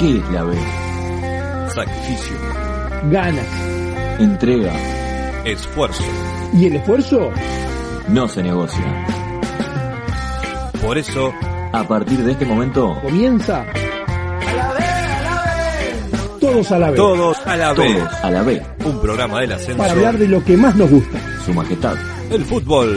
¿Qué es la B? Sacrificio, ganas. Entrega. esfuerzo. ¿Y el esfuerzo? No se negocia. Por eso, A partir de este momento, Comienza. Todos a la vez. todos a la vez. todos a la B. Un programa del ascenso. Para hablar de lo que más nos gusta. Su majestad. El fútbol.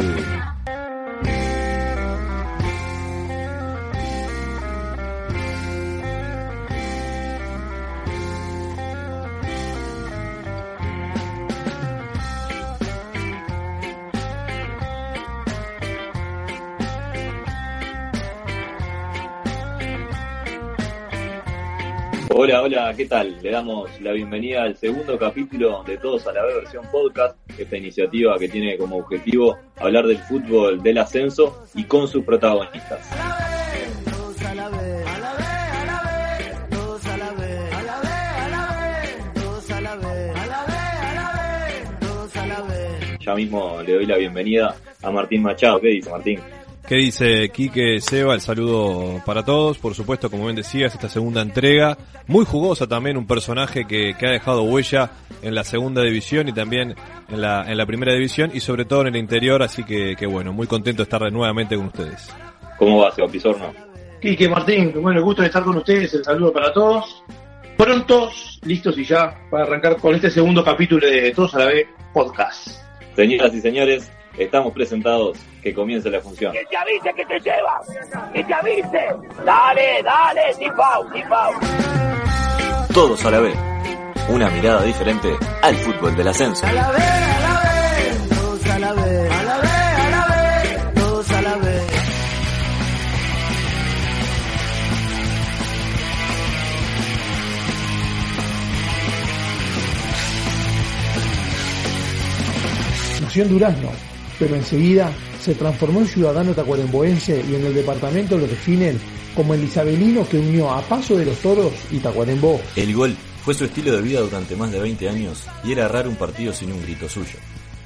¿Qué tal? Le damos la bienvenida al segundo capítulo de Todos a la vez versión podcast, esta iniciativa que tiene como objetivo hablar del fútbol del ascenso y con sus protagonistas. Ya mismo le doy la bienvenida a Martín Machado. ¿Qué dice Martín? ¿Qué dice Quique Seba? El saludo para todos. Por supuesto, como bien decías, esta segunda entrega. Muy jugosa también, un personaje que, que ha dejado huella en la segunda división y también en la, en la primera división y sobre todo en el interior. Así que, que bueno, muy contento de estar nuevamente con ustedes. ¿Cómo va, Seba Pizorno? Quique Martín, bueno, el gusto de estar con ustedes, el saludo para todos. Prontos, listos y ya para arrancar con este segundo capítulo de Todos a la vez podcast. Señoras y señores, estamos presentados. Que comience la función. que te avise que te lleva, que te avise. Dale, dale, Tifau, Tifau. Todos a la B. Una mirada diferente al fútbol del ascenso. Nació en Durazno, pero enseguida se transformó en ciudadano tacuaremboense y en el departamento lo definen como el isabelino que unió a Paso de los Toros y Tacuarembó. El gol fue su estilo de vida durante más de 20 años y era raro un partido sin un grito suyo.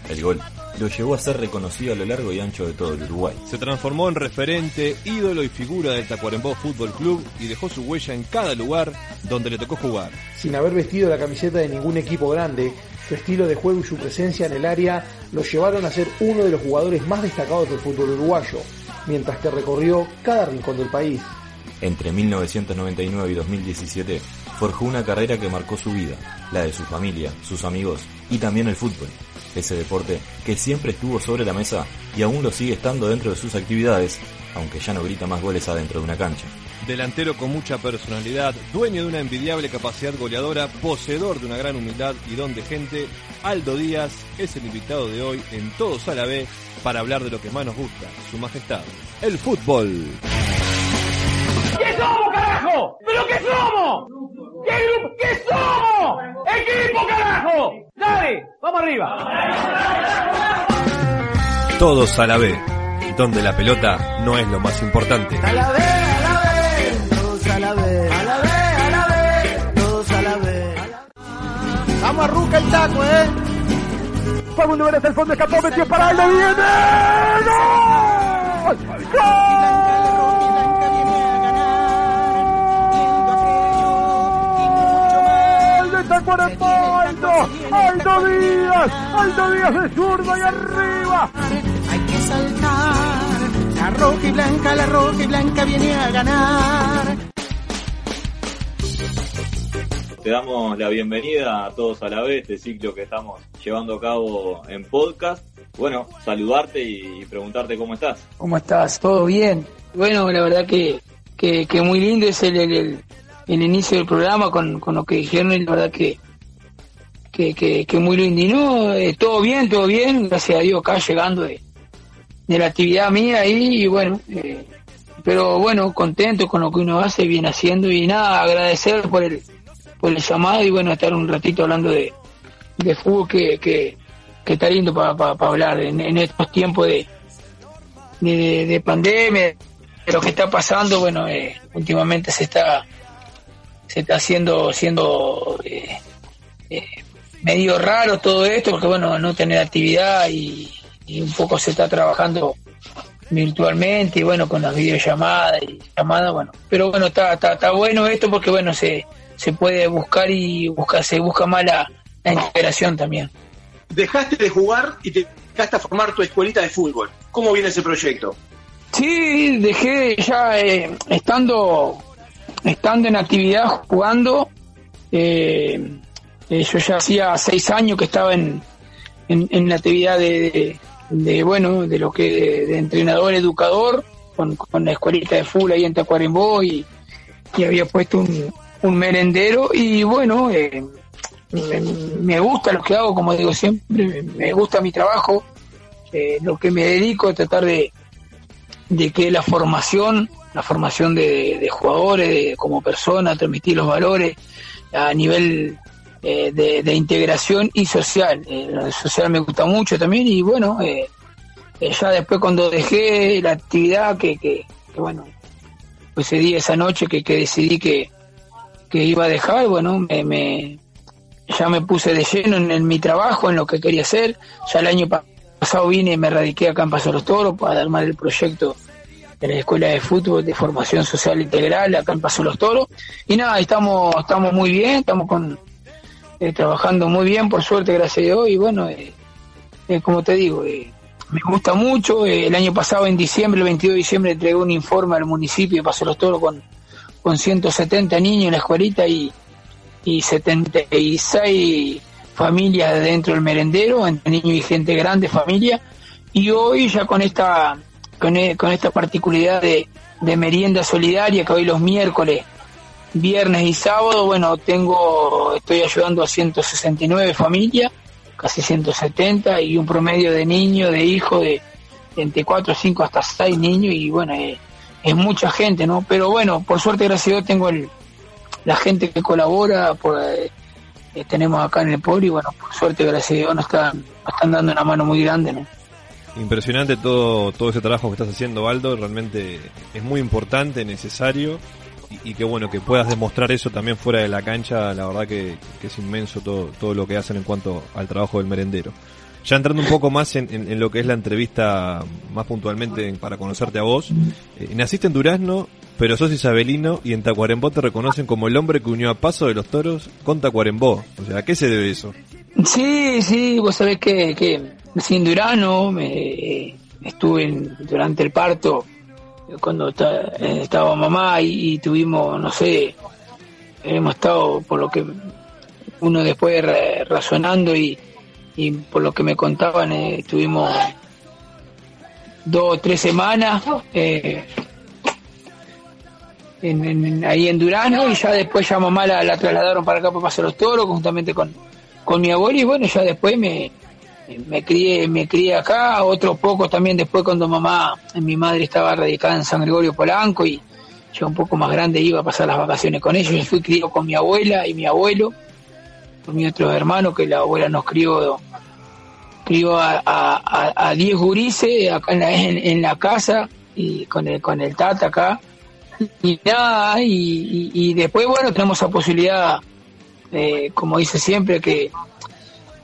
El gol lo llevó a ser reconocido a lo largo y ancho de todo el Uruguay. Se transformó en referente, ídolo y figura del Tacuarembó Fútbol Club y dejó su huella en cada lugar donde le tocó jugar. Sin haber vestido la camiseta de ningún equipo grande, su estilo de juego y su presencia en el área lo llevaron a ser uno de los jugadores más destacados del fútbol uruguayo, mientras que recorrió cada rincón del país. Entre 1999 y 2017 forjó una carrera que marcó su vida, la de su familia, sus amigos y también el fútbol. Ese deporte que siempre estuvo sobre la mesa y aún lo sigue estando dentro de sus actividades, aunque ya no grita más goles adentro de una cancha. Delantero con mucha personalidad, dueño de una envidiable capacidad goleadora, poseedor de una gran humildad y don de gente, Aldo Díaz es el invitado de hoy en Todos a la vez para hablar de lo que más nos gusta, su majestad, el fútbol. ¿Qué somos, carajo? ¿Pero qué somos? ¿Qué grupo? ¿Qué somos? ¡Equipo, carajo! ¡Dale! ¡Vamos arriba! Todos a la vez, donde la pelota no es lo más importante. Vamos a Ruca el taco, eh. Facundo Vélez el fondo escapó, metió para Aldo, viene. ¡Gol! ¡Gol! Tacuarembó, Aldo, Aldo Díaz, Aldo Díaz de zurdo y arriba. Hay que saltar. La roja y blanca, la roja y blanca viene a ganar. Te damos la bienvenida a todos a la vez, este ciclo que estamos llevando a cabo en podcast. Bueno, saludarte y preguntarte cómo estás. ¿Cómo estás? ¿Todo bien? Bueno, la verdad que, que, que muy lindo es el, el, el- el inicio del programa con, con lo que dijeron y la verdad que, que, que, que muy lindo. Y no, eh, todo bien, todo bien, gracias a Dios acá llegando de, de la actividad mía y bueno, eh, pero bueno, contento con lo que uno hace, viene haciendo y nada, agradecer por el, por el llamado y bueno, estar un ratito hablando de, de fútbol que, que, que está lindo para hablar en, en, estos tiempos de, de, de, pandemia, de lo que está pasando, bueno, eh, últimamente se está se está haciendo siendo eh, eh, medio raro todo esto porque bueno no tener actividad y, y, un poco se está trabajando virtualmente y bueno con las videollamadas y llamadas bueno. Pero bueno está, está, está bueno esto porque bueno se se puede buscar y busca, se busca más la, la integración también. Dejaste de jugar y te dejaste a formar tu escuelita de fútbol. Cómo viene ese proyecto sí dejé ya eh, estando estando en actividad jugando eh, eh, yo ya hacía seis años que estaba en, en, en la actividad de, de, bueno de lo que de, entrenador educador con, con, la escuelita de fútbol ahí en Tacuarembó y, y había puesto un, un merendero y bueno eh, me, me, gusta lo que hago como digo siempre me, gusta mi trabajo eh, lo que me dedico a tratar de, de que la formación la formación de, de jugadores de, como persona transmitir los valores a nivel eh, de, integración y social. Eh, lo social me gusta mucho también y bueno, eh, eh ya después cuando dejé la actividad que, que, bueno, pues ese día, esa noche que, que decidí que, que iba a dejar, bueno, me, ya me puse de lleno en, en, mi trabajo, en lo que quería hacer. Ya el año pasado vine y me radiqué acá en Paso los Toros para armar el proyecto de la Escuela de Fútbol de Formación Social Integral acá en Paso los Toros. Y nada, estamos, estamos muy bien, estamos con eh, trabajando muy bien, por suerte, gracias a Dios, y bueno, eh, eh, como te digo, me gusta mucho, el año pasado, en diciembre, el 22 de diciembre, entregué un informe al municipio de Paso los Toros con, con 170 niños en la escuelita y, y 76 familias dentro del merendero, entre niños y gente grande, familia, y hoy ya con esta, con, con esta particularidad de, merienda solidaria que hoy los miércoles viernes y sábado, bueno, tengo, estoy ayudando a 169 familias, casi 170, y un promedio de niños, de hijos, de entre 4, 5 hasta 6 niños, y bueno, es, es, mucha gente, ¿no? Pero bueno, por suerte, gracias a Dios, tengo la gente que colabora, por, eh, tenemos acá en el pueblo, y bueno, por suerte, gracias a Dios, nos están, nos están dando una mano muy grande, ¿no? Impresionante todo, todo ese trabajo que estás haciendo, Aldo, realmente es muy importante, necesario. Y, que bueno que puedas demostrar eso también fuera de la cancha. La verdad que, que, es inmenso todo todo lo que hacen en cuanto al trabajo del merendero. Ya entrando un poco más en, en, en lo que es la entrevista más puntualmente para conocerte a vos. Eh, naciste en Durazno pero sos isabelino y en Tacuarembó te reconocen como el hombre que unió a Paso de los Toros con Tacuarembó. O sea ¿a qué se debe eso? Sí, sí, vos sabés que, que en Durazno me, estuve en, durante el parto cuando estaba mamá y, tuvimos, no sé, hemos estado por lo que uno después razonando y, por lo que me contaban, eh, estuvimos dos o tres semanas eh, en, ahí en Durano y ya después ya mamá la, la trasladaron para acá para Paso los Toros juntamente con, con mi abuelo y bueno, ya después me, me crié, me crié acá, otro poco también después cuando mamá, mi madre estaba radicada en San Gregorio Polanco y yo un poco más grande iba a pasar las vacaciones con ellos, y fui criado con mi abuela y mi abuelo, con mi otro hermano que la abuela nos crió, crió a, diez gurises acá en la, en, la casa y con el, con el tata acá. Y nada, y después bueno tenemos la posibilidad, eh, como dice siempre, que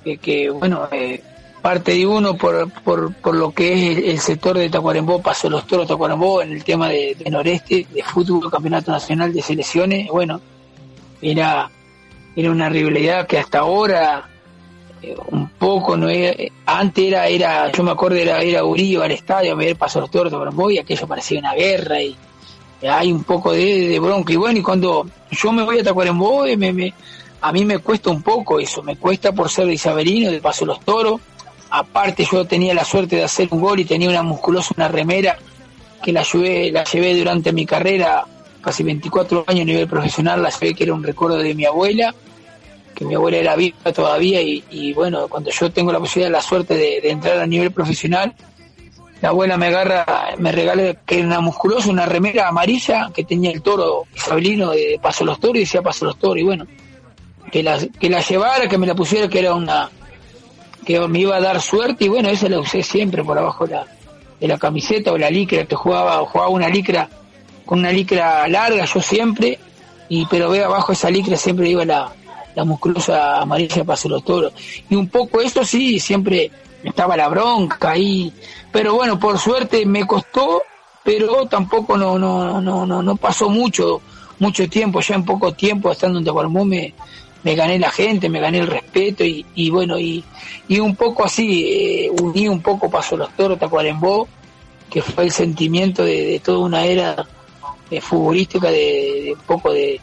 que, que bueno, eh, parte de uno por, por, por lo que es el, sector de Tacuarembó, Paso los Toros Tacuarembó, en el tema de, de, Noreste, de fútbol, campeonato nacional de selecciones, bueno, era, era una rivalidad que hasta ahora eh, un poco no era, antes era, era, yo me acuerdo era, era Urillo al estadio ver Paso los Toros Tacuarembó y aquello parecía una guerra y, hay un poco de, de bronca. Y bueno, y cuando yo me voy a Tacuarembó me, me, a mí me cuesta un poco eso, me cuesta por ser de isabelino, de Paso los Toros, aparte yo tenía la suerte de hacer un gol y tenía una musculosa, una remera que la llevé, la llevé durante mi carrera, casi 24 años a nivel profesional, la llevé que era un recuerdo de mi abuela, que mi abuela era viva todavía y, y bueno, cuando yo tengo la posibilidad, la suerte de, entrar a nivel profesional, la abuela me agarra, me regala que era una musculosa, una remera amarilla que tenía el toro isabelino de Paso los Toros y decía Paso los Toros y bueno, que la, que la llevara, que me la pusiera, que era una, que me iba a dar suerte y bueno, esa la usé siempre por abajo de la, de la camiseta o la licra, que jugaba, jugaba una licra con una licra larga yo siempre, y pero veo abajo esa licra siempre iba la, la musculosa amarilla Paso los Toros. Y un poco esto sí, siempre estaba la bronca ahí, pero bueno, por suerte me costó, pero tampoco no, no, no, no, no pasó mucho, mucho tiempo, ya en poco tiempo estando en Tacuarembó me, me gané la gente, me gané el respeto y, y bueno, y, y un poco así, eh, uní un poco Paso los Toros, Tacuarembó, que fue el sentimiento de, de toda una era eh, futbolística, de, un poco de,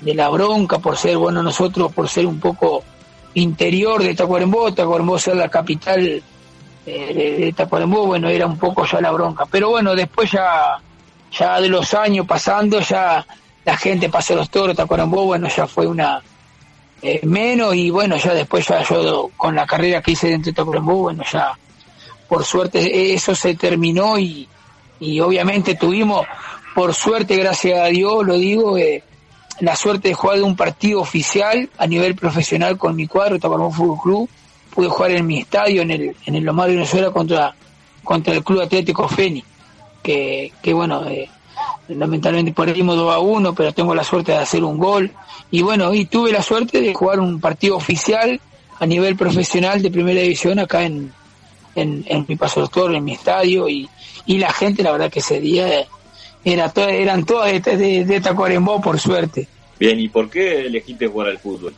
de la bronca por ser, bueno, nosotros por ser un poco interior de Tacuarembó, Tacuarembó ser la capital eh, de, de Tacuarembó, bueno, era un poco ya la bronca. Pero bueno, después ya, ya de los años pasando, ya la gente pasó los toros, Tacuarembó, bueno, ya fue una eh, menos y bueno, ya después ya yo con la carrera que hice dentro de Tacuarembó, bueno, ya por suerte eso se terminó y, y obviamente tuvimos, por suerte, gracias a Dios, lo digo, eh, la suerte de jugar de un partido oficial a nivel profesional con mi cuadro, Tacuarembó Fútbol Club. Pude jugar en mi estadio, en el, en el Lomar de Venezuela, contra, contra el Club Atlético Feni. Que, que bueno, eh, lamentablemente perdimos 2 a 1, pero tengo la suerte de hacer un gol. Y bueno, y tuve la suerte de jugar un partido oficial a nivel profesional de primera división acá en, en, en mi Paso Doctor, en mi estadio. Y, y la gente, la verdad que ese día era to eran todas de, de, de Tacuarembó, por suerte. Bien, ¿y por qué elegiste jugar al fútbol?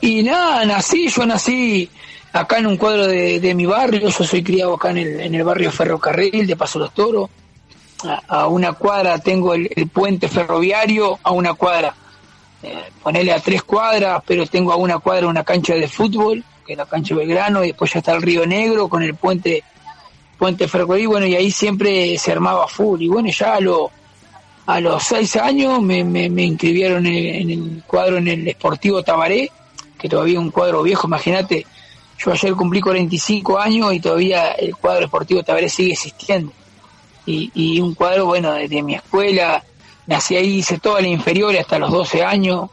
Y nada, nací, yo nací acá en un cuadro de, de mi barrio, yo soy criado acá en el, en el barrio Ferrocarril de Paso los Toros. A, una cuadra tengo el, puente ferroviario, a una cuadra, eh, a tres cuadras, pero tengo a una cuadra una cancha de fútbol, que es la cancha Belgrano, y después ya está el Río Negro con el puente puente ferrocarril, bueno, y ahí siempre se armaba full. Y bueno, ya a, lo, a los seis años me, me, me inscribieron en el, en el, cuadro en el Sportivo Tabaré, que todavía es un cuadro viejo, imagínate, yo ayer cumplí 45 años y todavía el cuadro Sportivo Tabaré sigue existiendo. Y, y un cuadro, bueno, desde mi escuela, nací ahí, hice toda la inferior hasta los 12 años.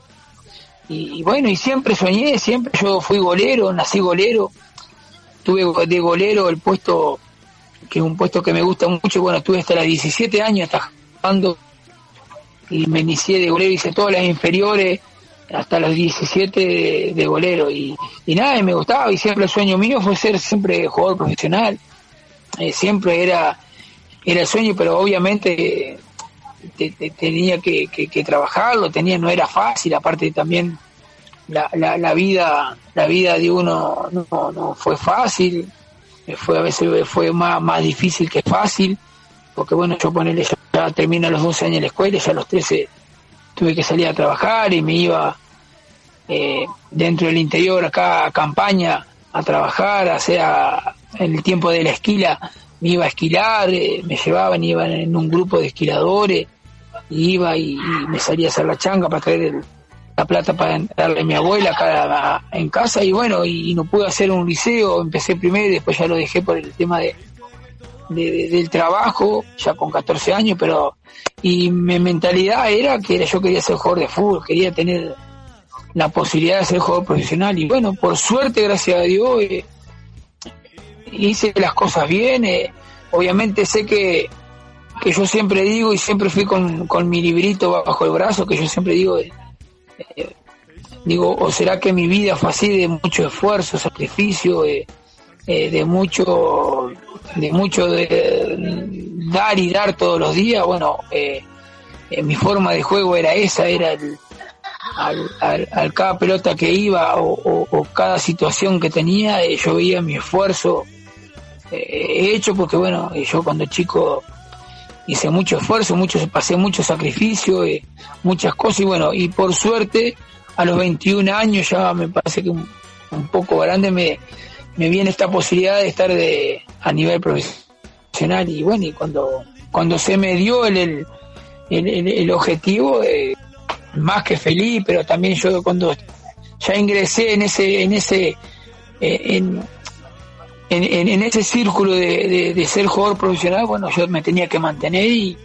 Y, bueno, y siempre soñé, siempre yo fui golero, nací golero, tuve de golero el puesto que es un puesto que me gusta mucho. Bueno, estuve hasta los 17 años jugando y me inicié de golero, hice todas las inferiores hasta los 17 de, de golero y, y, nada, me gustaba y siempre el sueño mío fue ser siempre jugador profesional. Eh, siempre era, era el sueño, pero obviamente te, te, tenía que, que, que, trabajarlo, tenía, no era fácil, aparte también la, vida, la vida de uno no, no fue fácil, fue a veces fue más, más difícil que fácil, porque bueno, yo ponerle ya, ya termino los 12 años en la escuela, ya a los 13 tuve que salir a trabajar y me iba eh, dentro del interior acá a campaña a trabajar, o sea, en el tiempo de la esquila me iba a esquilar, eh, me llevaban, iba en un grupo de esquiladores, iba y, y, me salía a hacer la changa para traer el, la plata para darle a mi abuela acá en casa y bueno, y, no pude hacer un liceo, empecé primero y después ya lo dejé por el tema de, de, de del trabajo, ya con 14 años, pero y mi mentalidad era que yo quería ser jugador de fútbol, quería tener la posibilidad de ser jugador profesional y bueno, por suerte, gracias a Dios, eh, hice las cosas bien, eh, obviamente sé que que yo siempre digo y siempre fui con, con mi librito bajo el brazo, que yo siempre digo, eh, digo, o será que mi vida fue así de mucho esfuerzo, sacrificio, eh, de mucho, de mucho de dar y dar todos los días, bueno, mi forma de juego era esa, era el, al, al, cada pelota que iba o, cada situación que tenía, yo veía mi esfuerzo hecho porque bueno, yo cuando chico hice mucho esfuerzo, mucho, pasé mucho sacrificio, eh, muchas cosas y bueno, y por suerte a los 21 años ya me parece que un, poco grande me, me viene esta posibilidad de estar de, a nivel profesional y bueno, y cuando, cuando se me dio el, el, el, objetivo, eh, más que feliz, pero también yo cuando ya ingresé en ese, en ese, eh, en, en, en, ese círculo de, ser jugador profesional, bueno, yo me tenía que mantener y,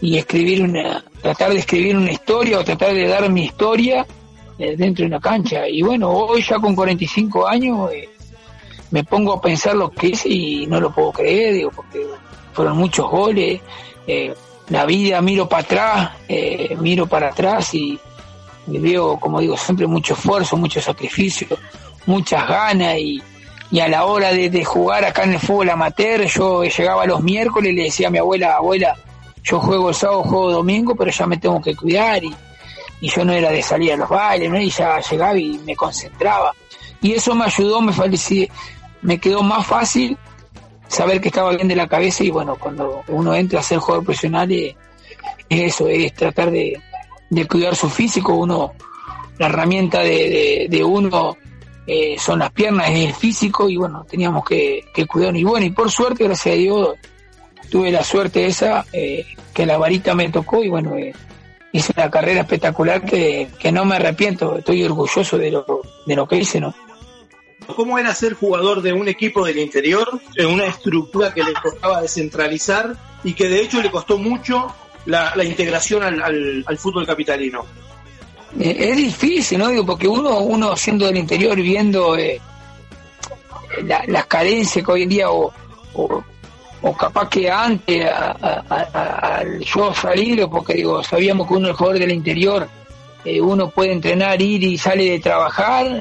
y escribir una, tratar de escribir una historia o tratar de dar mi historia eh, dentro de una cancha. Y bueno, hoy ya con 45 años eh, me pongo a pensar lo que es y no lo puedo creer, digo, porque fueron muchos goles. Eh, la vida miro para atrás, miro para atrás y, veo, como digo, siempre mucho esfuerzo, mucho sacrificio, muchas ganas y, y a la hora de, de, jugar acá en el fútbol amateur, yo llegaba los miércoles y le decía a mi abuela, abuela, yo juego el sábado, juego domingo, pero ya me tengo que cuidar y, y yo no era de salir a los bailes, ¿no? y ya llegaba y me concentraba. Y eso me ayudó, me me quedó más fácil saber que estaba bien de la cabeza y bueno, cuando uno entra a ser jugador profesional es, eso, es tratar de, de, cuidar su físico, uno, la herramienta de, de, uno eh, son las piernas, es el físico y bueno, teníamos que, que cuidarnos. Y bueno, y por suerte, gracias a Dios, tuve la suerte esa, eh, que la varita me tocó y bueno, eh, hice una carrera espectacular que, que, no me arrepiento, estoy orgulloso de lo, de lo que hice, ¿no? ¿Cómo era ser jugador de un equipo del interior, en una estructura que le costaba descentralizar y que de hecho le costó mucho la, integración al, al, fútbol capitalino? Eh, es difícil, ¿no? Digo, porque uno, uno siendo del interior viendo eh, la, las carencias que hoy en día o, o o capaz que antes al yo salir, porque digo, sabíamos que uno es jugador del interior, eh, uno puede entrenar, ir y sale de trabajar,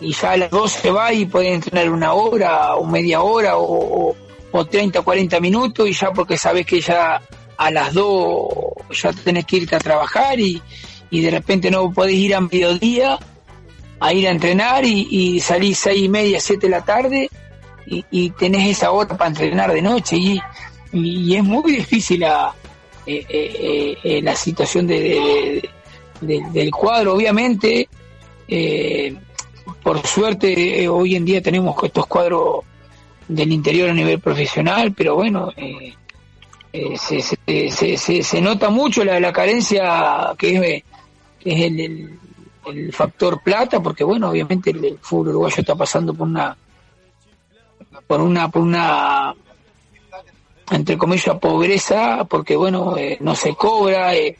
y ya a las 12 va y puede entrenar una hora o media hora o, o, 30, 40 minutos, y ya porque sabes que ya a las 2 ya tenés que irte a trabajar y, y de repente no podés ir a mediodía a ir a entrenar y, y salís seis y media, siete de la tarde y, tenés esa hora para entrenar de noche y, y, es muy difícil la, eh, eh, eh, la situación de, del cuadro. Obviamente, por suerte, hoy en día tenemos estos cuadros del interior a nivel profesional, pero bueno, se, se, se, se, nota mucho la, la carencia que es, es el, el, factor plata, porque bueno, obviamente el fútbol uruguayo está pasando por una por una, por una, entre comillas, pobreza, porque bueno, eh, no se cobra, eh,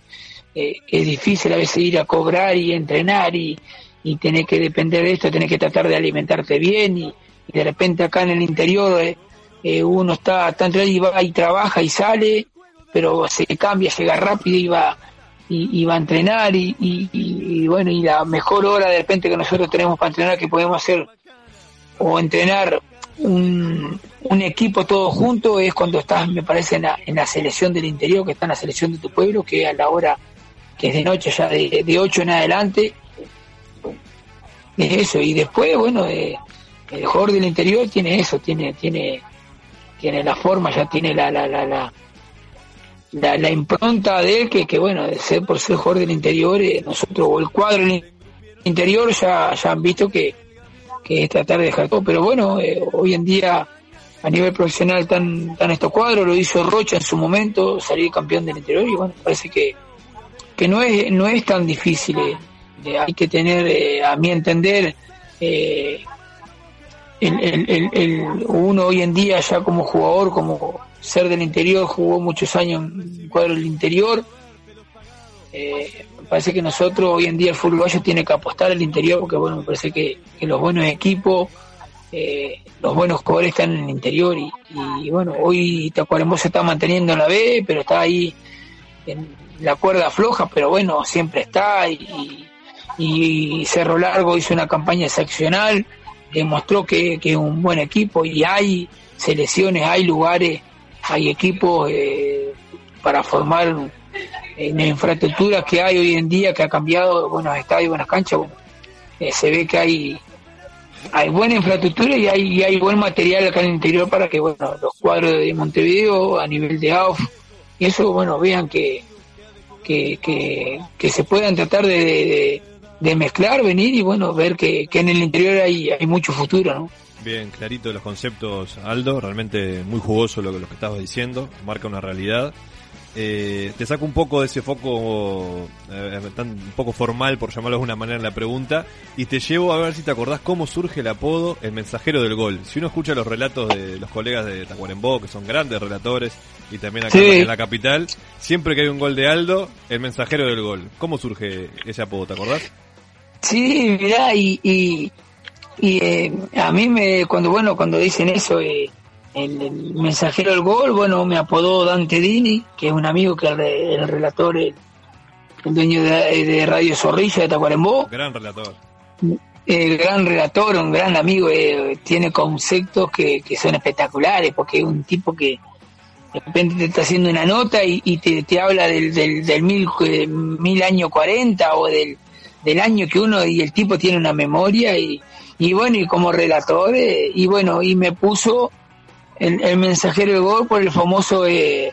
eh, es difícil a veces ir a cobrar y entrenar y, y tener que depender de esto, tener que tratar de alimentarte bien y, de repente acá en el interior uno está tanto y va y trabaja y sale, pero se cambia, llega rápido y va y, va a entrenar y, y, bueno, y la mejor hora de repente que nosotros tenemos para entrenar que podemos hacer o entrenar un, un, equipo todo junto es cuando estás, me parece, en la, en la, selección del interior, que está en la selección de tu pueblo, que a la hora que es de noche, ya de, de 8 en adelante, es eso. Y después, bueno, eh, el jugador del interior tiene eso, tiene, tiene, tiene la forma, ya tiene la, la, la, la la, la, impronta de él que, que bueno, de ser por ser jugador del interior, eh, nosotros o el cuadro del interior ya, ya han visto que, que es tratar de dejar todo. Pero bueno, eh, hoy en día a nivel profesional están, tan estos cuadros, lo hizo Rocha en su momento, salir campeón del interior y bueno, parece que, que no, es, no es tan difícil. Eh, hay que tener, eh, a mi entender, el, el, el, uno hoy en día ya como jugador, como ser del interior, jugó muchos años en cuadro del interior. Eh, parece que nosotros hoy en día el fútbol uruguayo tiene que apostar al interior porque bueno me parece que, los buenos equipos eh, los buenos jugadores están en el interior y, bueno hoy Tacuarembó se está manteniendo en la B pero está ahí en la cuerda floja pero bueno siempre está y, y Cerro Largo hizo una campaña excepcional demostró que es un buen equipo y hay selecciones hay lugares hay equipos eh, para formar en la infraestructura que hay hoy en día, que ha cambiado, buenos estadios, buenas canchas, eh, se ve que hay hay buena infraestructura y hay, hay buen material acá en el interior para que bueno los cuadros de Montevideo a nivel de AUF y eso bueno vean que que, que, se puedan tratar de, de, mezclar, venir y bueno ver que, que en el interior hay, hay mucho futuro, ¿no? Bien, clarito los conceptos, Aldo, realmente muy jugoso lo, lo que estabas diciendo, marca una realidad eh, te saco un poco de ese foco eh, tan, un poco formal, por llamarlo de alguna manera en la pregunta, y te llevo a ver si te acordás cómo surge el apodo El Mensajero del Gol. Si uno escucha los relatos de los colegas de Tacuarembó, que son grandes relatores, y también acá Sí. en la capital, siempre que hay un gol de Aldo, El Mensajero del Gol. ¿Cómo surge ese apodo, te acordás? Sí, mirá, y, y, y, eh, a mí me, cuando bueno, cuando dicen eso, eh, el, el mensajero del gol, bueno, me apodó Dante Dini, que es un amigo que el, el relator, el, el dueño de, de Radio Zorrilla de Tacuarembó, Gran relator. el gran relator, un gran amigo, eh, tiene conceptos que, que son espectaculares, porque es un tipo que de repente te está haciendo una nota y, y te, te habla del, del, del mil, eh, mil año 40 o del, del año que uno, y el tipo tiene una memoria y, y bueno, y como relator, eh, y bueno, y me puso el, el mensajero de gol por el famoso eh,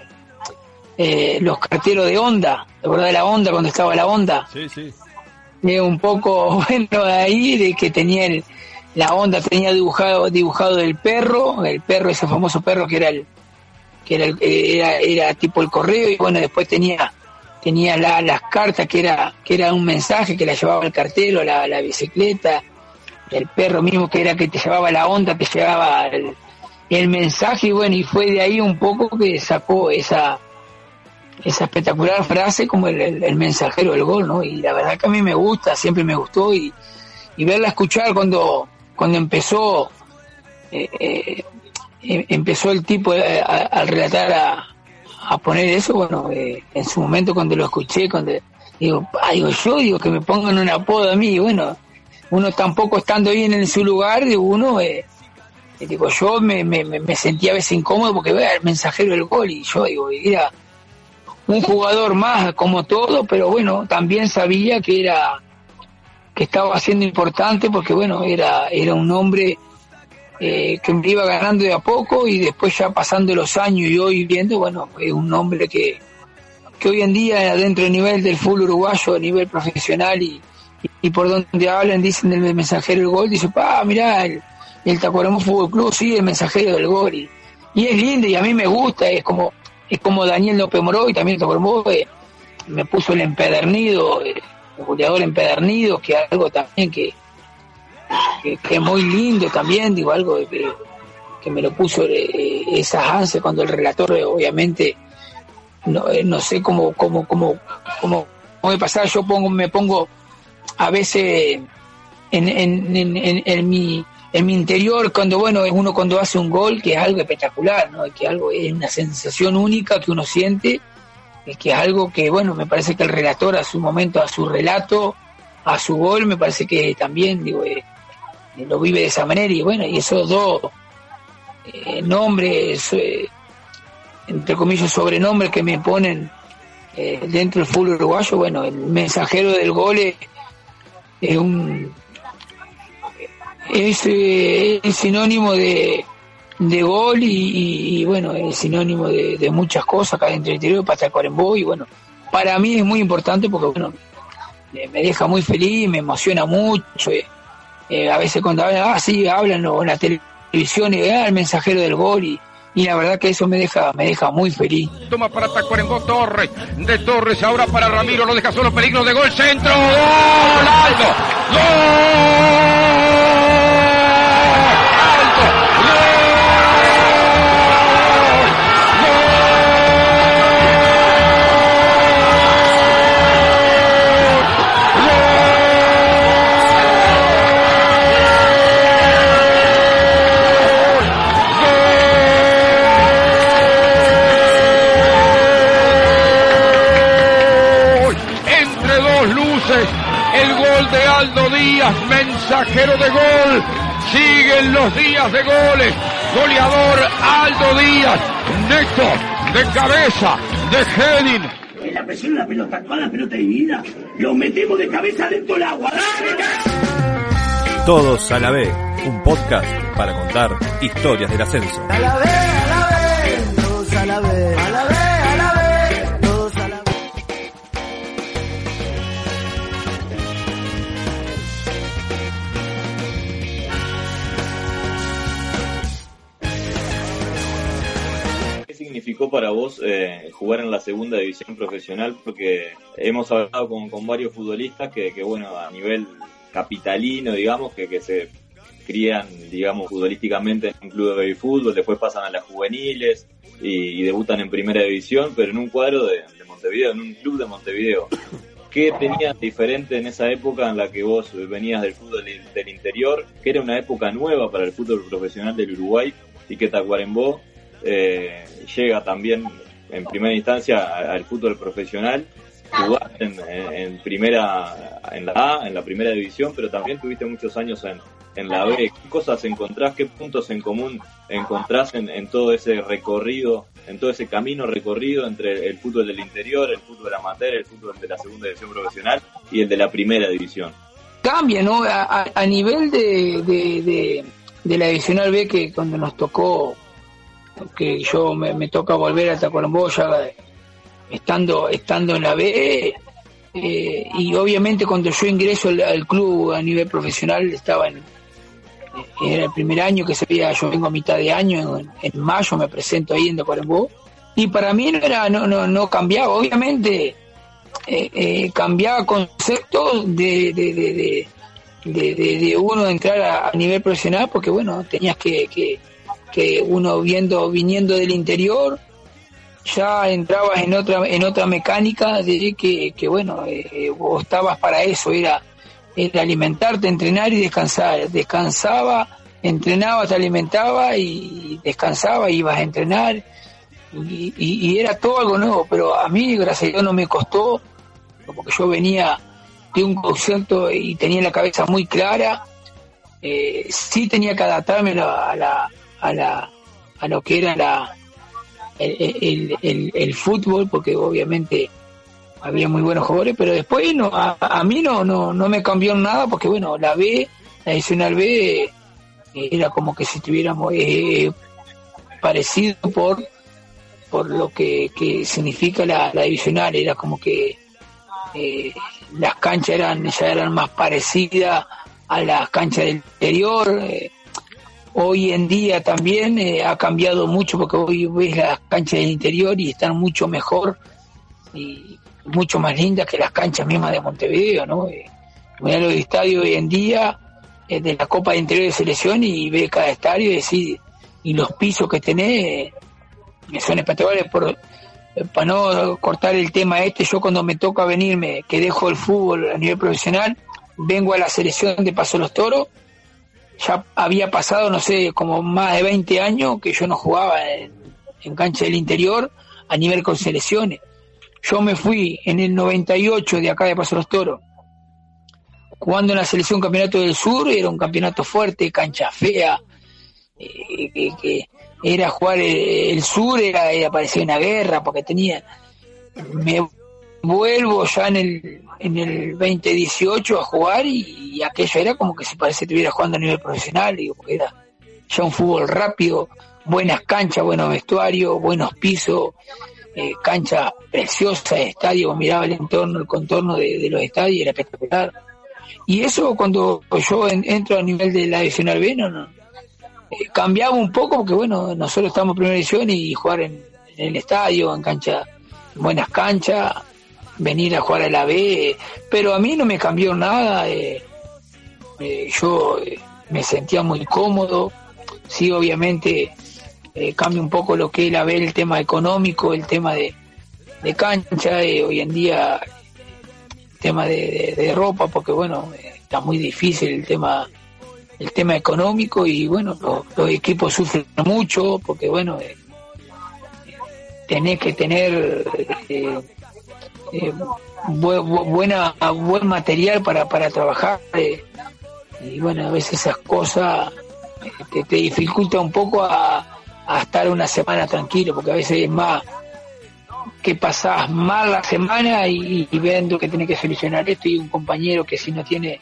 eh, los carteros de onda, ¿te acordás de la onda cuando estaba la onda? Sí, sí. Eh, un poco bueno ahí de que tenía el- la onda tenía dibujado dibujado el perro el perro ese famoso perro que era el que era, eh, era, era tipo el correo y bueno después tenía tenía la- las cartas que era que era un mensaje que la llevaba el cartero la, la bicicleta el perro mismo que era que te llevaba la onda te llevaba el, el mensaje y bueno y fue de ahí un poco que sacó esa esa espectacular frase como el, el- el mensajero del gol, ¿no? Y la verdad que a mí me gusta, siempre me gustó y, y verla escuchar cuando, cuando empezó, eh, eh, em- empezó el tipo eh, al relatar a, a poner eso, bueno, eh, en su momento cuando lo escuché, cuando digo, ah, digo yo, digo que me pongan un apodo a mí, y bueno, uno tampoco estando bien en su lugar, uno, eh, eh, digo, yo me, me, me me sentía a veces incómodo porque vea el mensajero del gol y yo digo, era un jugador más como todo, pero bueno, también sabía que era que estaba siendo importante porque bueno, era era un hombre eh, que me iba ganando de a poco y después ya pasando los años y hoy viendo, bueno, es un hombre que que hoy en día dentro del nivel del fútbol uruguayo, a nivel profesional y, y, por donde hablan, dicen del mensajero del gol, dice, pa, mirá, el, el Tacuarembó Fútbol Club, sí, el mensajero del gol. Y, y es lindo y a mí me gusta, es como es como Daniel López Moró y también Tacuarembó eh, me puso el empedernido, eh, el goleador empedernido, que algo también que, que, es muy lindo también, digo, algo que, que me lo puso eh, esa Hanse cuando el relator eh, obviamente no, eh, no sé cómo, cómo, cómo, cómo, cómo me pasar, yo pongo, me pongo a veces en, en, en, en, mi en mi interior cuando bueno uno cuando hace un gol que es algo espectacular no que algo es una sensación única que uno siente que es algo que bueno me parece que el relator a su momento a su relato a su gol me parece que también digo eh, lo vive de esa manera. Y bueno y esos dos eh, nombres eh, entre comillas sobrenombres que me ponen eh, dentro del fútbol uruguayo bueno el mensajero del gol es, es un es, eh, es sinónimo de, de gol y, y, bueno, es sinónimo de, de, muchas cosas acá dentro del interior para Tacuarembó y bueno, para mí es muy importante porque bueno, me, me deja muy feliz, me emociona mucho. Eh, eh, a veces cuando hablan, ah, sí, hablan o en la televisión y ah, el mensajero del gol y, y la verdad que eso me deja me deja muy feliz. Toma para Tacuarembó Torres, de Torres ahora para Ramiro, lo deja solo peligro de gol, centro, gol, gol. Mensajero de gol. Siguen los días de goles. Goleador Aldo Díaz. Néstor, de cabeza, de heading. En la presión la pelota, toda la pelota dividida, lo metemos de cabeza dentro del agua. ¡Dale, Todos a la B, un podcast para contar historias del ascenso. A la B, para vos eh, jugar en la segunda división profesional? Porque hemos hablado con, varios futbolistas que, bueno, a nivel capitalino, digamos, que, que se crían, digamos, futbolísticamente en un club de baby fútbol, después pasan a las juveniles y, y debutan en primera división, pero en un cuadro de, de Montevideo, en un club de Montevideo. ¿Qué tenías diferente en esa época en la que vos venías del fútbol del interior, que era una época nueva para el fútbol profesional del Uruguay y que Tacuarembó eh, llega también en primera instancia al fútbol profesional? Jugaste en, en, primera, en la A, en la primera división, pero también tuviste muchos años en, en la B. ¿Qué cosas encontrás, qué puntos en común encontrás en, todo ese recorrido en todo ese camino recorrido entre el fútbol del interior, el fútbol amateur, el fútbol de la segunda división profesional y el de la primera división. Cambia, ¿no? A, a nivel de, de, de, de, la divisional B, que cuando nos tocó, que yo me, me toca volver a Tacuarembó ya estando, estando en la B, eh, y obviamente cuando yo ingreso al, club a nivel profesional estaba en era el primer año que se veía, yo vengo a mitad de año, en, mayo me presento ahí en Tacuarembó, y para mí no era, no, no, no cambiaba, obviamente eh, eh, cambiaba conceptos de, de, de, de, de uno entrar a, a, nivel profesional, porque bueno, tenías que, que, que uno viendo, viniendo del interior, ya entrabas en otra, en otra mecánica de que, que bueno, eh, vos estabas para eso, era era alimentarte, entrenar y descansar. Descansaba, entrenaba, te alimentaba y descansaba, ibas a entrenar y, y, y, era todo algo nuevo, pero a mí, gracias a Dios, no me costó, porque yo venía de un concepto y tenía la cabeza muy clara. Eh, sí tenía que adaptarme a la, a la, a lo que era la, el, el, el, fútbol, porque obviamente había muy buenos jugadores, pero después no, a, a, mí no, no, no me cambió nada porque bueno, la B, la adicional B eh, era como que si estuviéramos eh, parecido por por lo que, que significa la, la divisional, era como que eh, las canchas eran ya eran más parecidas a las canchas del interior. Eh, hoy en día también eh, ha cambiado mucho porque hoy ves las canchas del interior y están mucho mejor y mucho más lindas que las canchas mismas de Montevideo, ¿no? Eh, los estadios hoy en día eh, de la Copa de Interior de Selección y ve cada estadio y decir, y los pisos que tenés eh, son espectaculares por para no cortar el tema este, yo cuando me toca venirme, que dejo el fútbol a nivel profesional, vengo a la selección de Paso los Toros, ya había pasado, no sé, como más de 20 años que yo no jugaba en, en cancha del interior a nivel con selecciones. Yo me fui en el 98 de acá de Paso los Toros, jugando en la selección campeonato del sur, era un campeonato fuerte, cancha fea, eh, que, que, era jugar el, sur, era, era, parecía una guerra, porque tenía, me vuelvo ya en el, en el 2018 a jugar y, aquello era como que se parece que estuviera jugando a nivel profesional, digo, porque era ya un fútbol rápido, buenas canchas, buenos vestuarios, buenos pisos, eh, cancha preciosa estadio, miraba el entorno, el contorno de, los estadios, era espectacular. Y eso cuando yo en, entro a nivel de la divisional B, no, no eh, cambiaba un poco porque bueno, nosotros estamos en primera división y jugar en, el estadio, en cancha, en buenas canchas, venir a jugar a la B, pero a mí no me cambió nada, eh, eh yo eh, me sentía muy cómodo, sí, obviamente eh, cambia un poco lo que es la B, el tema económico, el tema de, de cancha, eh, hoy en día el tema de, de, ropa, porque bueno, está muy difícil el tema el tema económico y bueno, los, equipos sufren mucho porque bueno, eh, tenés que tener eh, bu buena buen material para, para trabajar y bueno, a veces esas cosas te, te dificulta un poco a, a estar una semana tranquilo, porque a veces es más que pasás mal la semana y, y viendo que tiene que solucionar esto y un compañero que si no tiene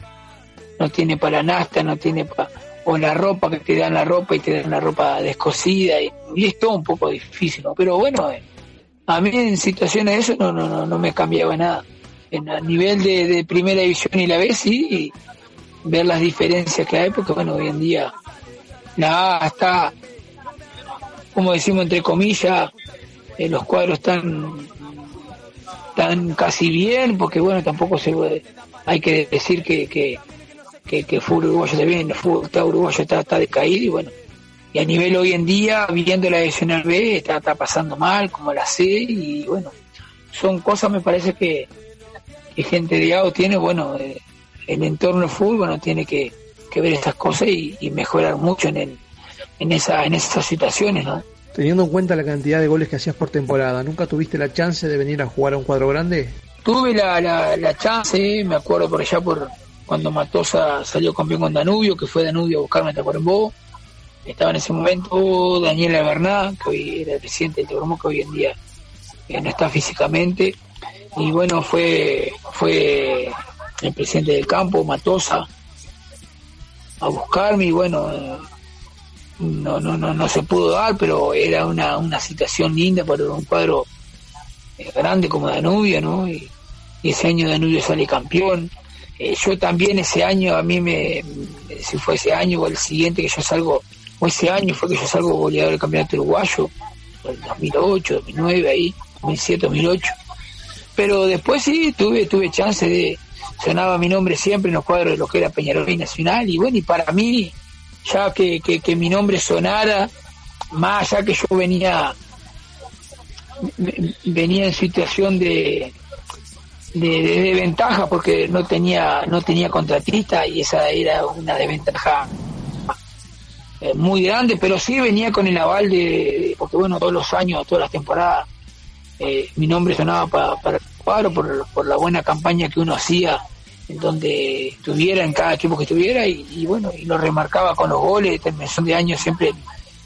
no tiene para nasta, no tiene para o la ropa que te dan la ropa y te dan la ropa descosida y, y es todo un poco difícil, pero bueno, eh, a mí en situaciones de eso no no no, no me cambiaba nada. En a nivel de, de primera división y la B sí, ver las diferencias que hay, porque bueno, hoy en día la A está como decimos entre comillas, eh, los cuadros están, están casi bien, porque bueno, tampoco se puede, hay que decir que, que, que, fútbol uruguayo está bien, el fútbol está uruguayo está, está decaído y bueno, y a nivel hoy en día, viendo la Nacional B, está, está pasando mal, como la C, y bueno, son cosas, me parece que, que gente de AO tiene, bueno, eh, el entorno del fútbol, bueno, tiene que, que ver estas cosas y, y mejorar mucho en, el, en, esa, en esas situaciones, ¿no? Teniendo en cuenta la cantidad de goles que hacías por temporada, ¿nunca tuviste la chance de venir a jugar a un cuadro grande? Tuve la, la, la chance, me acuerdo por allá por cuando Matosa salió campeón con Danubio, que fue Danubio a buscarme a Tacuarembó. Estaba en ese momento Daniela Bernat, que hoy era el presidente del Tacuarembó, que hoy en día eh, no está físicamente. Y bueno, fue, fue el presidente del campo, Matosa, a buscarme y bueno, no, no, no, no se pudo dar, pero era una, una situación linda para un cuadro eh, grande como Danubio, ¿no? Y, y ese año Danubio sale campeón. Eh, yo también ese año, a mí me, si fue ese año o el siguiente que yo salgo, ese año fue que yo salgo goleador del campeonato uruguayo, el 2008, 2009, ahí, 2007, 2008. Pero después sí, tuve, tuve chance de, sonaba mi nombre siempre en los cuadros de lo que era Peñarol y Nacional, y bueno, y para mí, ya que, que, mi nombre sonara, más allá que yo venía venía en situación de, de, de, de, porque no tenía no tenía contratista y esa era una desventaja eh, muy grande pero sí venía con el aval de porque bueno todos los años todas las temporadas eh, mi nombre sonaba para, para el cuadro por, por la buena campaña que uno hacía en donde estuviera en cada equipo que estuviera y, bueno y lo remarcaba con los goles terminación de año siempre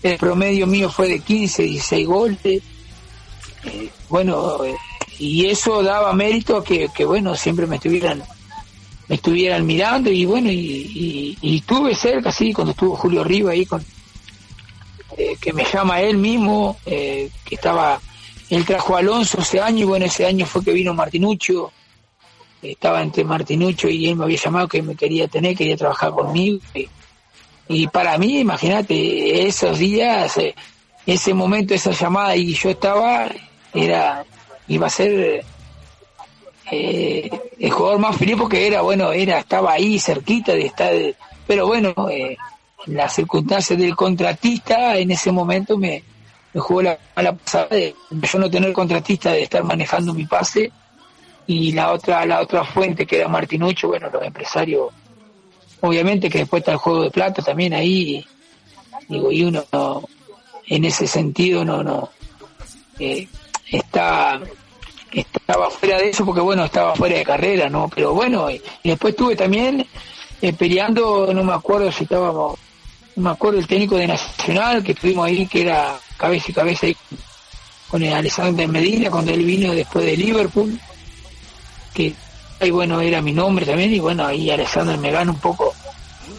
el promedio mío fue de 15 16 goles eh, bueno y eso daba mérito que, que, bueno siempre me estuvieran me estuvieran mirando y bueno y, y, estuve cerca sí cuando estuvo Julio Riva ahí con eh, que me llama él mismo eh, que estaba él trajo Alonso ese año y bueno ese año fue que vino Martinucho estaba entre Martinucho y él me había llamado que me quería tener quería trabajar conmigo y, y para mí imagínate esos días eh, ese momento esa llamada y yo estaba era iba a ser eh, el jugador más feliz porque era bueno era estaba ahí cerquita de estar pero bueno eh, las circunstancias del contratista en ese momento me, jugó la mala pasada de yo no tener contratista de estar manejando mi pase y la otra la otra fuente que era Martinucho bueno los empresarios obviamente que después está el juego de plata también ahí digo y uno no, en ese sentido no no eh, está estaba fuera de eso porque bueno estaba fuera de carrera no pero bueno y, después estuve también eh, peleando no me acuerdo si estábamos no me acuerdo el técnico de Nacional que estuvimos ahí que era cabeza y cabeza ahí con el Alexander Medina cuando él vino después de Liverpool que ahí bueno era mi nombre también y bueno ahí Alexander me gana un poco.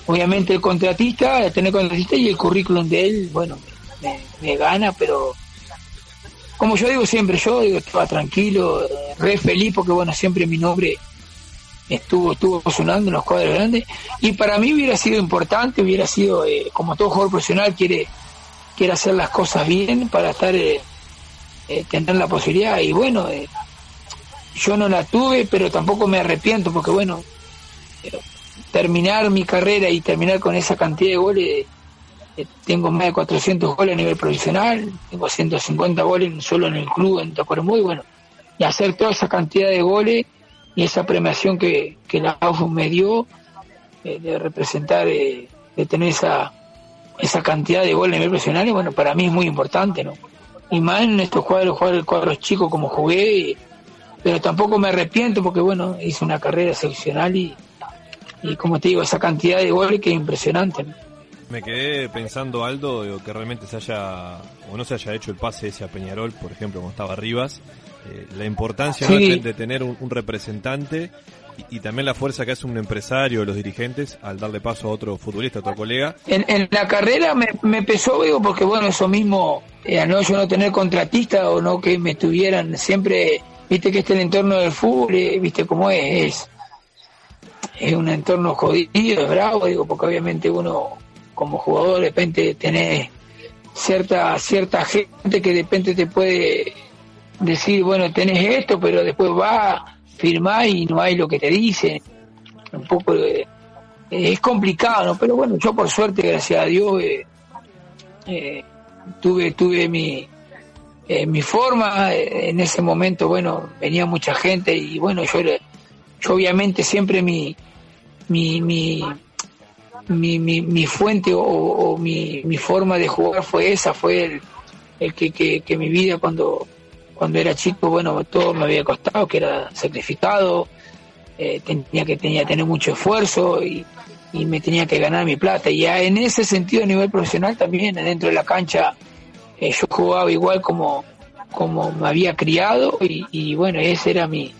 Obviamente el contratista tener contratista y el currículum de él bueno me, me gana pero como yo digo siempre, yo digo, estaba tranquilo, re feliz porque bueno, siempre mi nombre estuvo estuvo sonando en los cuadros grandes. Y para mí hubiera sido importante, hubiera sido, eh, como todo jugador profesional quiere, quiere hacer las cosas bien para estar, eh, eh, tener la posibilidad. Y bueno, eh, yo no la tuve, pero tampoco me arrepiento porque bueno, terminar mi carrera y terminar con esa cantidad de goles tengo más de 400 goles a nivel profesional, tengo 150 goles solo en el club en Tacuarembó y bueno, y hacer toda esa cantidad de goles y esa premiación que, que la AUF me dio eh, de representar, eh, de tener esa, esa cantidad de goles a nivel profesional, y bueno, para mí es muy importante, ¿no? Y más en estos cuadros, jugar cuadros chicos como jugué, pero tampoco me arrepiento porque bueno, hice una carrera excepcional y, y como te digo, esa cantidad de goles que es impresionante. Me quedé pensando, Aldo, digo, que realmente se haya, o no se haya hecho el pase ese a Peñarol, por ejemplo, cuando estaba Rivas, eh, la importancia Sí. ¿no? de, tener un, un representante y, y también la fuerza que hace un empresario, los dirigentes, al darle paso a otro futbolista, a otro colega. En, en la carrera me, me pesó, digo, porque bueno, eso mismo, eh, no yo no tener contratista o no que me tuvieran siempre, viste que este el entorno del fútbol, eh, viste cómo es, es, es un entorno jodido, es bravo, digo, porque obviamente uno como jugador de repente tenés cierta cierta gente que de repente te puede decir, bueno, tenés esto, pero después va, firmar y no hay lo que te dicen. Un poco es complicado, ¿no? Pero bueno, yo por suerte, gracias a Dios, eh, eh, tuve tuve mi eh, mi forma. En ese momento, bueno, venía mucha gente y bueno, yo, yo obviamente siempre mi mi, mi mi, mi, mi fuente o, mi, mi, forma de jugar fue esa, fue el, el que, que, mi vida cuando, cuando era chico, bueno, todo me había costado, que era sacrificado, eh, tenía que tenía tener mucho esfuerzo y, y, me tenía que ganar mi plata. Y en ese sentido, a nivel profesional también, dentro de la cancha, eh, yo jugaba igual como, como me había criado y, y bueno, ese era mi,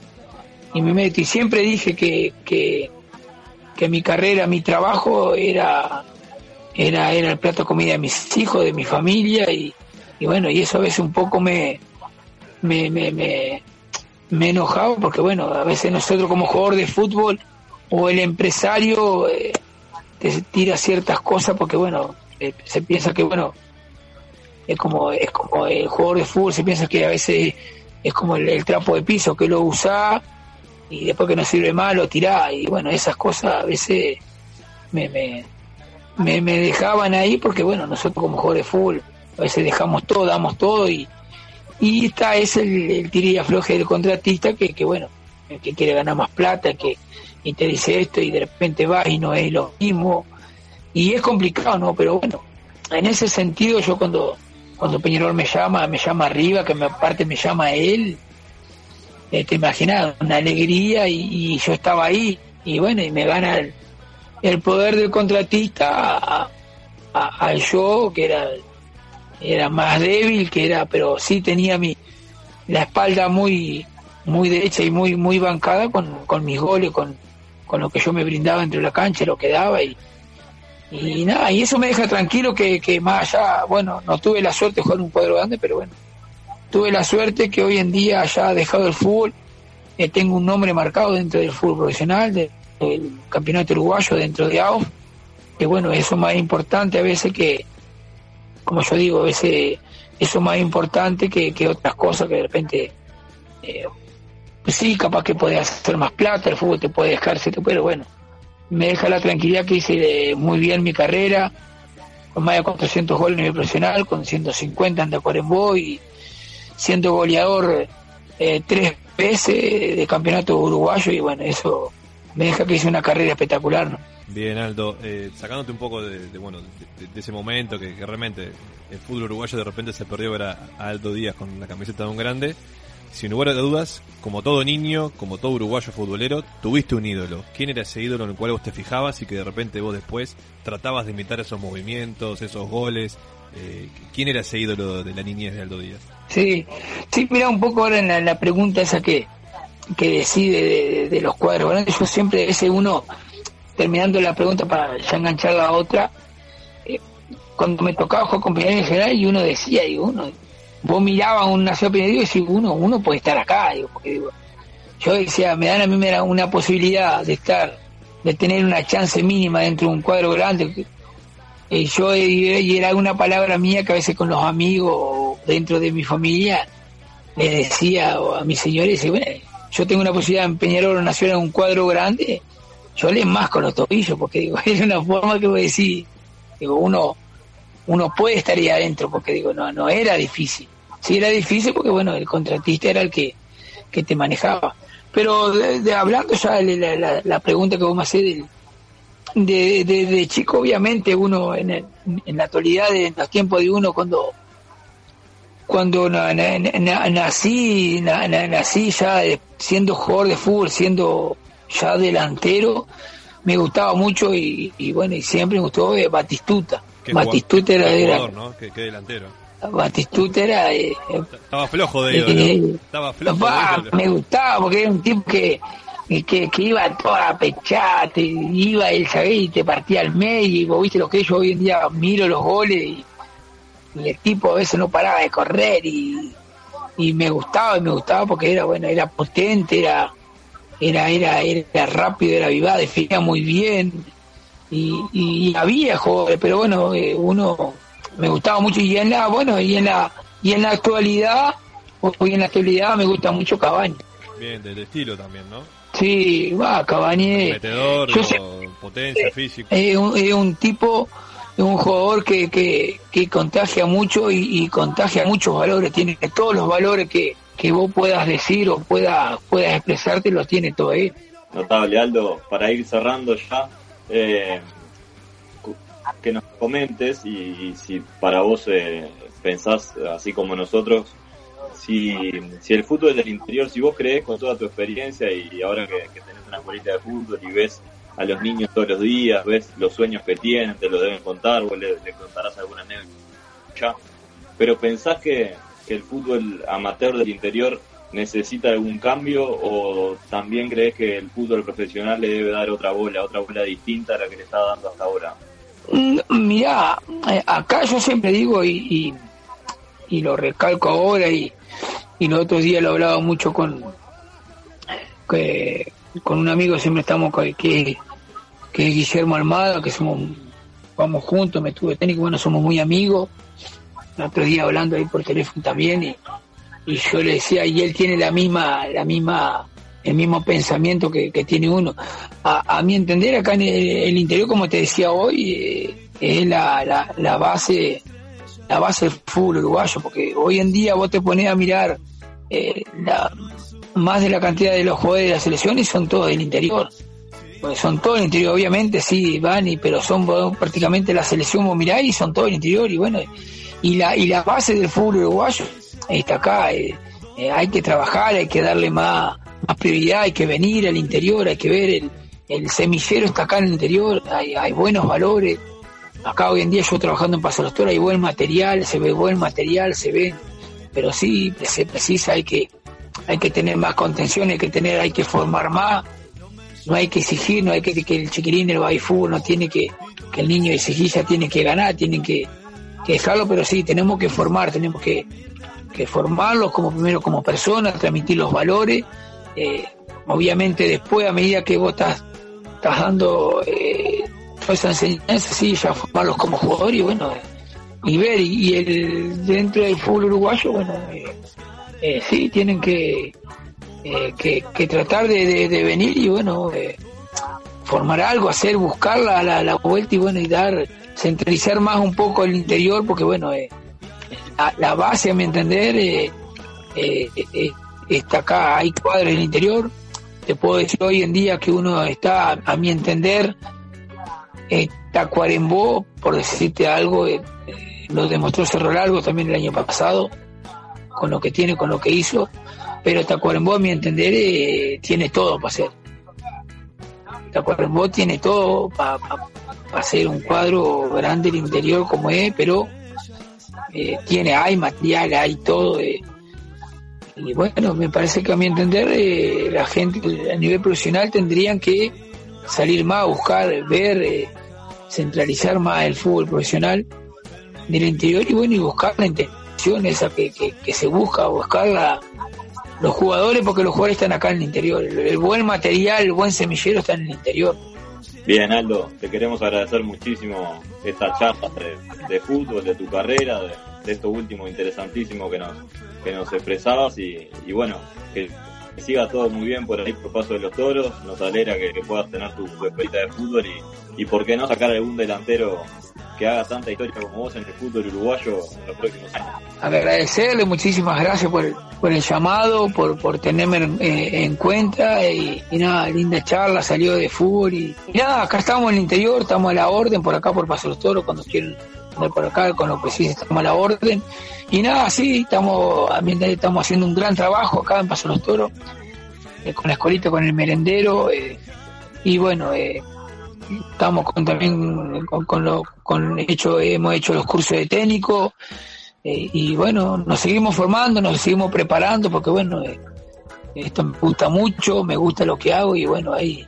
y mi meta. Y siempre dije que, que que mi carrera, mi trabajo era, era, era el plato de comida de mis hijos, de mi familia y, bueno, y eso a veces un poco me, me, me, me, me enojaba porque bueno, a veces nosotros como jugador de fútbol o el empresario eh, te tira ciertas cosas porque bueno, eh, se piensa que bueno, es como, es como el jugador de fútbol, se piensa que a veces es como el, el trapo de piso, que lo usa y después que no sirve más lo tirá. Y bueno esas cosas a veces me, me, me, dejaban ahí porque bueno nosotros como jugadores fútbol a veces dejamos todo damos todo y y esta es el, el y afloje del contratista que, que bueno que quiere ganar más plata que y te dice esto y de repente va y no es lo mismo. Y es complicado no pero bueno en ese sentido yo cuando cuando Peñarol me llama me llama arriba que me aparte me llama él eh, te imaginas, una alegría y, yo estaba ahí y bueno, y me gana el, poder del contratista a, yo, que era, era más débil, que era, pero sí tenía mi, la espalda muy, muy derecha y muy, muy bancada con, con mis goles, con, con lo que yo me brindaba entre la cancha, lo que daba y, y nada, y eso me deja tranquilo que, que más allá, bueno, no tuve la suerte de jugar un cuadro grande, pero bueno, tuve la suerte que hoy en día ya ha dejado el fútbol, eh, tengo un nombre marcado dentro del fútbol profesional, del, campeonato uruguayo dentro de AOF, que bueno, eso es más importante a veces que, como yo digo, a veces eso es más importante que, otras cosas que de repente, eh, pues sí, capaz que podés hacer más plata, el fútbol te puede dejar, pero bueno, me deja la tranquilidad que hice muy bien mi carrera, con más de 400 goles a nivel profesional, con 150 anda Cuarembó y siendo goleador eh, tres veces de campeonato uruguayo y bueno, eso me deja que hice una carrera espectacular. Bien, Aldo, eh, sacándote un poco de, bueno, de, ese momento que, realmente el fútbol uruguayo de repente se perdió ver a, Aldo Díaz con la camiseta de un grande. Sin lugar a dudas, como todo niño, como todo uruguayo futbolero, tuviste un ídolo. ¿Quién era ese ídolo en el cual vos te fijabas y que de repente vos después tratabas de imitar esos movimientos, esos goles? Eh, ¿Quién era ese ídolo de la niñez de Aldo Díaz? Sí, sí, mira un poco ahora en la, pregunta esa que, que decide de, los cuadros grandes, yo siempre, ese uno, terminando la pregunta para ya enganchar la otra, eh, cuando me tocaba jugar con Peñarol en general y uno decía, digo, uno, vos mirabas un nación Peñarol y decís, uno, uno puede estar acá, digo, porque digo, yo decía, me dan a mí me da una posibilidad de estar, de tener una chance mínima dentro de un cuadro grande, eh, yo y era una palabra mía que a veces con los amigos dentro de mi familia le decía a mis señores, bueno, yo tengo una posibilidad de Peñarol Nacional en un cuadro grande, yo le más con los tobillos, porque digo, es una forma que voy a decir, digo, uno, uno puede estar ahí adentro, porque digo, no, no era difícil. Sí era difícil porque bueno, el contratista era el que, que te manejaba. Pero de, hablando ya de la, la, pregunta que vos me hacés del, de, de, chico, obviamente, uno en, en la actualidad, en los tiempos de uno, cuando cuando nací, nací ya siendo jugador de fútbol, siendo ya delantero, me gustaba mucho y, bueno, y siempre me gustó eh, Batistuta. Batistuta era, jugador, ¿Qué, delantero. Batistuta era... Eh, estaba flojo de ellos, eh, Estaba flojo Me gustaba porque era un tipo que que, que iba toda pechada, te iba el y te partía al medio, y vos viste lo que yo hoy en día miro los goles y, el tipo a veces no paraba de correr y, y me gustaba, y me gustaba porque era bueno, era potente, era era era era rápido, era vivaz, definía muy bien y, y, había jugadores, pero bueno, eh, uno me gustaba mucho y en la, bueno, y en la, y en la actualidad, hoy en la actualidad me gusta mucho Cabaña. Bien, del estilo también, ¿no? Sí, va, Cabañé. Metedor, Yo sé- potencia, físico. es un, es un tipo, es un jugador que, que, que contagia mucho y, y contagia muchos valores, tiene todos los valores que, que vos puedas decir o puedas, puedas expresarte, los tiene todo él. Notable, Aldo, para ir cerrando ya, eh, cu- que nos comentes y, y si para vos eh, pensás, así como nosotros, si, si el fútbol del interior, si vos crees con toda tu experiencia y, ahora que, que tenés una escuelita de fútbol y ves a los niños todos los días, ves los sueños que tienen, te lo deben contar, vos le, le contarás alguna anécdota pero pensás que, el fútbol amateur del interior necesita algún cambio o también crees que el fútbol profesional le debe dar otra bola, otra bola distinta a la que le está dando hasta ahora? Mm, Mirá, eh, acá yo siempre digo y, y lo recalco ahora y, y los otros días lo he hablado mucho con que, con un amigo siempre estamos con- que, que es Guillermo Almada, que somos vamos juntos, me estuve técnico, bueno, somos muy amigos. El otro día hablando ahí por teléfono también y, y yo le decía, y él tiene la misma, la misma, el mismo pensamiento que, que tiene uno. A, a mi entender, acá en el, el interior, como te decía hoy, eh, es la, la, la base, la base del fútbol uruguayo, porque hoy en día vos te pones a mirar eh, la, más de la cantidad de los jugadores de la selección son todos del interior. Pues son todos del interior, obviamente, sí, van, y, pero son prácticamente la selección, vos mirás y son todos del interior, y bueno, y la, y la base del fútbol uruguayo está acá, eh, eh, hay que trabajar, hay que darle más, más prioridad, hay que venir al interior, hay que ver el, el semillero está acá en el interior, hay, hay buenos valores, acá hoy en día yo trabajando en Paso de Toros hay buen material, se ve buen material, se ve, pero sí se precisa, hay que, hay que tener más contención, hay que tener, hay que formar más, no hay que exigir, no hay que que el chiquilín baby fútbol no tiene que, que el niño exigir ya tiene que ganar, tiene que, que dejarlo, pero sí, tenemos que formar, tenemos que, que formarlos como primero como personas, transmitir los valores, eh, obviamente después a medida que vos estás, estás dando eh, toda esa enseñanza, sí, ya formarlos como jugadores y bueno, y ver, y, el dentro del fútbol uruguayo, bueno, eh, eh, sí, tienen que, eh, que, que tratar de, venir y bueno, formar algo, hacer, buscar la, la, la vuelta y bueno, y dar, centralizar más un poco el interior, porque bueno, la, la base, a mi entender, está acá, hay cuadros en el interior. Te puedo decir hoy en día que uno está, a mi entender, eh, Tacuarembó, por decirte algo, eh, lo demostró Cerro Largo también el año pasado, con lo que tiene, con lo que hizo, pero Tacuarembó, a mi entender, eh, tiene todo para hacer. Tacuarembó tiene todo para hacer un cuadro grande el interior como es, pero eh, tiene, hay material, hay todo. eh. y bueno, me parece que a mi entender eh, la gente a nivel profesional tendrían que salir más, buscar, ver, eh, centralizar más el fútbol profesional del interior y bueno, y buscar la intención esa que, que, se busca, buscar la, los jugadores, porque los jugadores están acá en el interior. El, buen material, el buen semillero está en el interior. Bien, Aldo, te queremos agradecer muchísimo esta charla de, de fútbol, de tu carrera, de, de esto último interesantísimo que nos, que nos expresabas y, y bueno, que, que siga todo muy bien por ahí por Paso de los Toros, nos alegra que, puedas tener tu, experiencia de fútbol y, y por qué no sacar algún delantero que haga tanta historia como vos en el fútbol uruguayo en los próximos años. Agradecerle, muchísimas gracias por por el llamado, por, por tenerme en, eh, en cuenta y, y nada, linda charla, salió de fútbol y, y nada, acá estamos en el interior, estamos a la orden por acá por Paso de los Toros, cuando quieren por acá con lo que sí estamos a la orden. Y nada, sí, estamos, estamos haciendo un gran trabajo acá en Paso los Toros, eh, con la escolita, con el merendero eh, y bueno, eh, estamos con, también con, con lo con hecho hemos hecho los cursos de técnico eh, y bueno nos seguimos formando nos seguimos preparando porque bueno esto me gusta mucho me gusta lo que hago y bueno ahí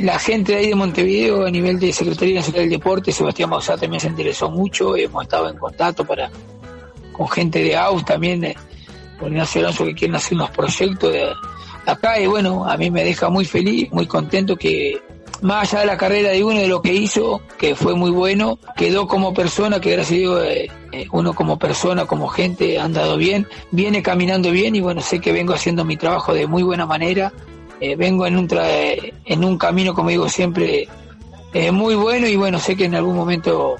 la gente de ahí de Montevideo a nivel de Secretaría Nacional del Deporte Sebastián Bausá también se interesó mucho hemos estado en contacto para con gente de AUS también con Ignacio Alonso que quieren hacer unos proyectos de acá y bueno a mí me deja muy feliz muy contento que más allá de la carrera de uno, de lo que hizo, que fue muy bueno, quedó como persona, que gracias a Dios eh, eh, uno como persona, como gente, ha andado bien, viene caminando bien y bueno, sé que vengo haciendo mi trabajo de muy buena manera, eh, vengo en un, en un camino, como digo siempre, muy bueno y bueno, sé que en algún momento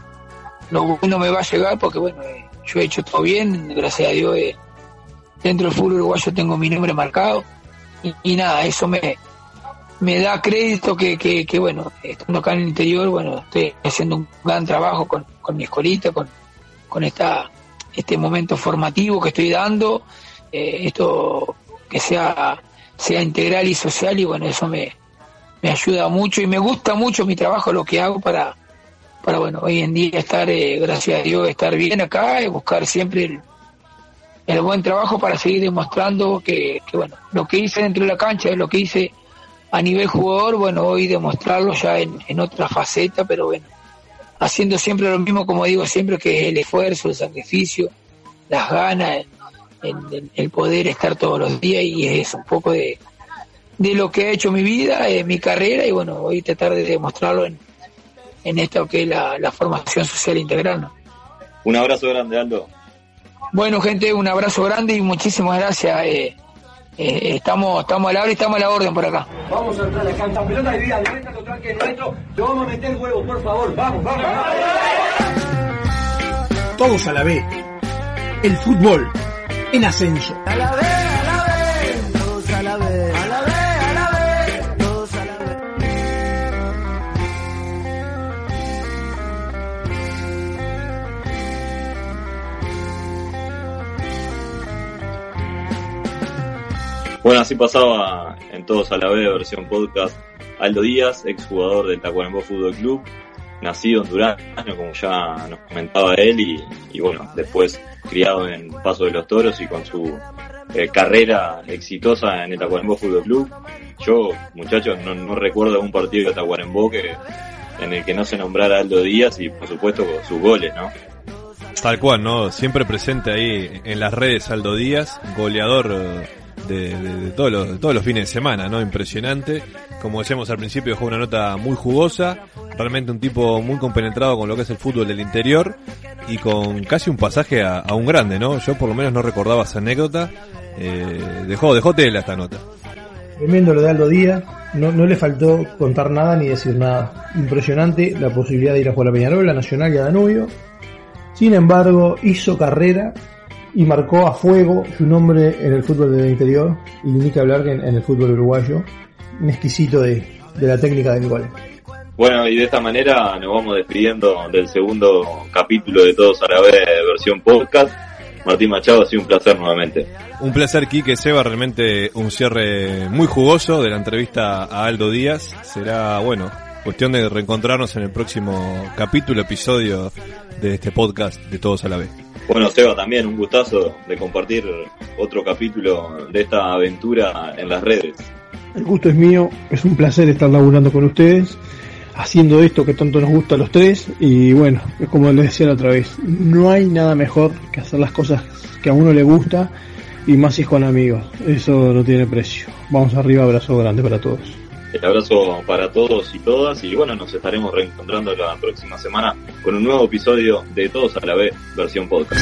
lo bueno me va a llegar porque bueno, yo he hecho todo bien, gracias a Dios dentro del fútbol uruguayo tengo mi nombre marcado y, nada, eso me, me da crédito que, que, que, bueno, estando acá en el interior, bueno, estoy haciendo un gran trabajo con, con mi escuelita, con, con esta, este momento formativo que estoy dando, eh, esto que sea, sea integral y social y bueno, eso me, me ayuda mucho y me gusta mucho mi trabajo, lo que hago para, para bueno, hoy en día estar, eh, gracias a Dios, estar bien acá y buscar siempre el, el buen trabajo para seguir demostrando que, que, bueno, lo que hice dentro de la cancha lo que hice a nivel jugador, bueno, hoy demostrarlo ya en, en otra faceta, pero bueno, haciendo siempre lo mismo, como digo siempre, que es el esfuerzo, el sacrificio, las ganas, el, el poder estar todos los días y es un poco de, de lo que ha hecho mi vida, eh, mi carrera y bueno, hoy tratar de demostrarlo en, en esto que es la, la formación social integral. ¿no? Un abrazo grande, Aldo. Bueno, gente, un abrazo grande y muchísimas gracias. Eh, eh, estamos, estamos a la hora y estamos a la orden por acá. Vamos a entrar acá, esta pelota de vida, de total que es nuestro, lo vamos a meter huevo, por favor, vamos, vamos. Todos a la vez. El fútbol en ascenso. A la vez, a la vez, todos a la vez, a la vez, a la vez, todos a la vez. Bueno, así pasaba en Todos a la vez, versión podcast, Aldo Díaz, exjugador del Tacuarembó Fútbol Club, nacido en Durazno, como ya nos comentaba él, y, bueno, después criado en Paso de los Toros y con su eh, carrera exitosa en el Tacuarembó Fútbol Club. Yo, muchachos, no, no recuerdo un partido de Tacuarembó que, en el que no se nombrara Aldo Díaz y por supuesto sus goles, ¿no? Tal cual, ¿no? Siempre presente ahí en las redes Aldo Díaz, goleador de, todos los, fines de semana, ¿no? Impresionante. Como decíamos al principio, dejó una nota muy jugosa, realmente un tipo muy compenetrado con lo que es el fútbol del interior y con casi un pasaje a, a un grande, ¿no? Yo por lo menos no recordaba esa anécdota. Eh, dejó, dejó tela esta nota. Tremendo lo de Aldo Díaz, no, no le faltó contar nada ni decir nada. Impresionante la posibilidad de ir a jugar a Peñarol, a Nacional y a Danubio. Sin embargo, hizo carrera y marcó a fuego su nombre en el fútbol del interior y ni que hablar que en, en el fútbol uruguayo. Un exquisito de, de la técnica del gol. Bueno, y de esta manera nos vamos despidiendo del segundo capítulo de Todos a la vez versión podcast. Martín Machado, ha sido un placer nuevamente. Un placer, Quique Seba, realmente un cierre muy jugoso de la entrevista a Aldo Díaz. Será, bueno, cuestión de reencontrarnos en el próximo capítulo, episodio de este podcast de Todos a la vez. Bueno, Seba, también un gustazo de compartir otro capítulo de esta aventura en las redes. El gusto es mío, es un placer estar laburando con ustedes, haciendo esto que tanto nos gusta a los tres y bueno, es como les decía la otra vez, no hay nada mejor que hacer las cosas que a uno le gusta y más si es con amigos, eso no tiene precio. Vamos arriba, abrazo grande para todos. El abrazo para todos y todas y bueno, nos estaremos reencontrando la próxima semana con un nuevo episodio de Todos a la vez versión podcast.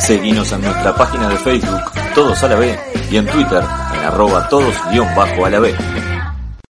Seguinos en nuestra página de Facebook Todos a la vez y en Twitter en arroba todos guion bajo a la vez.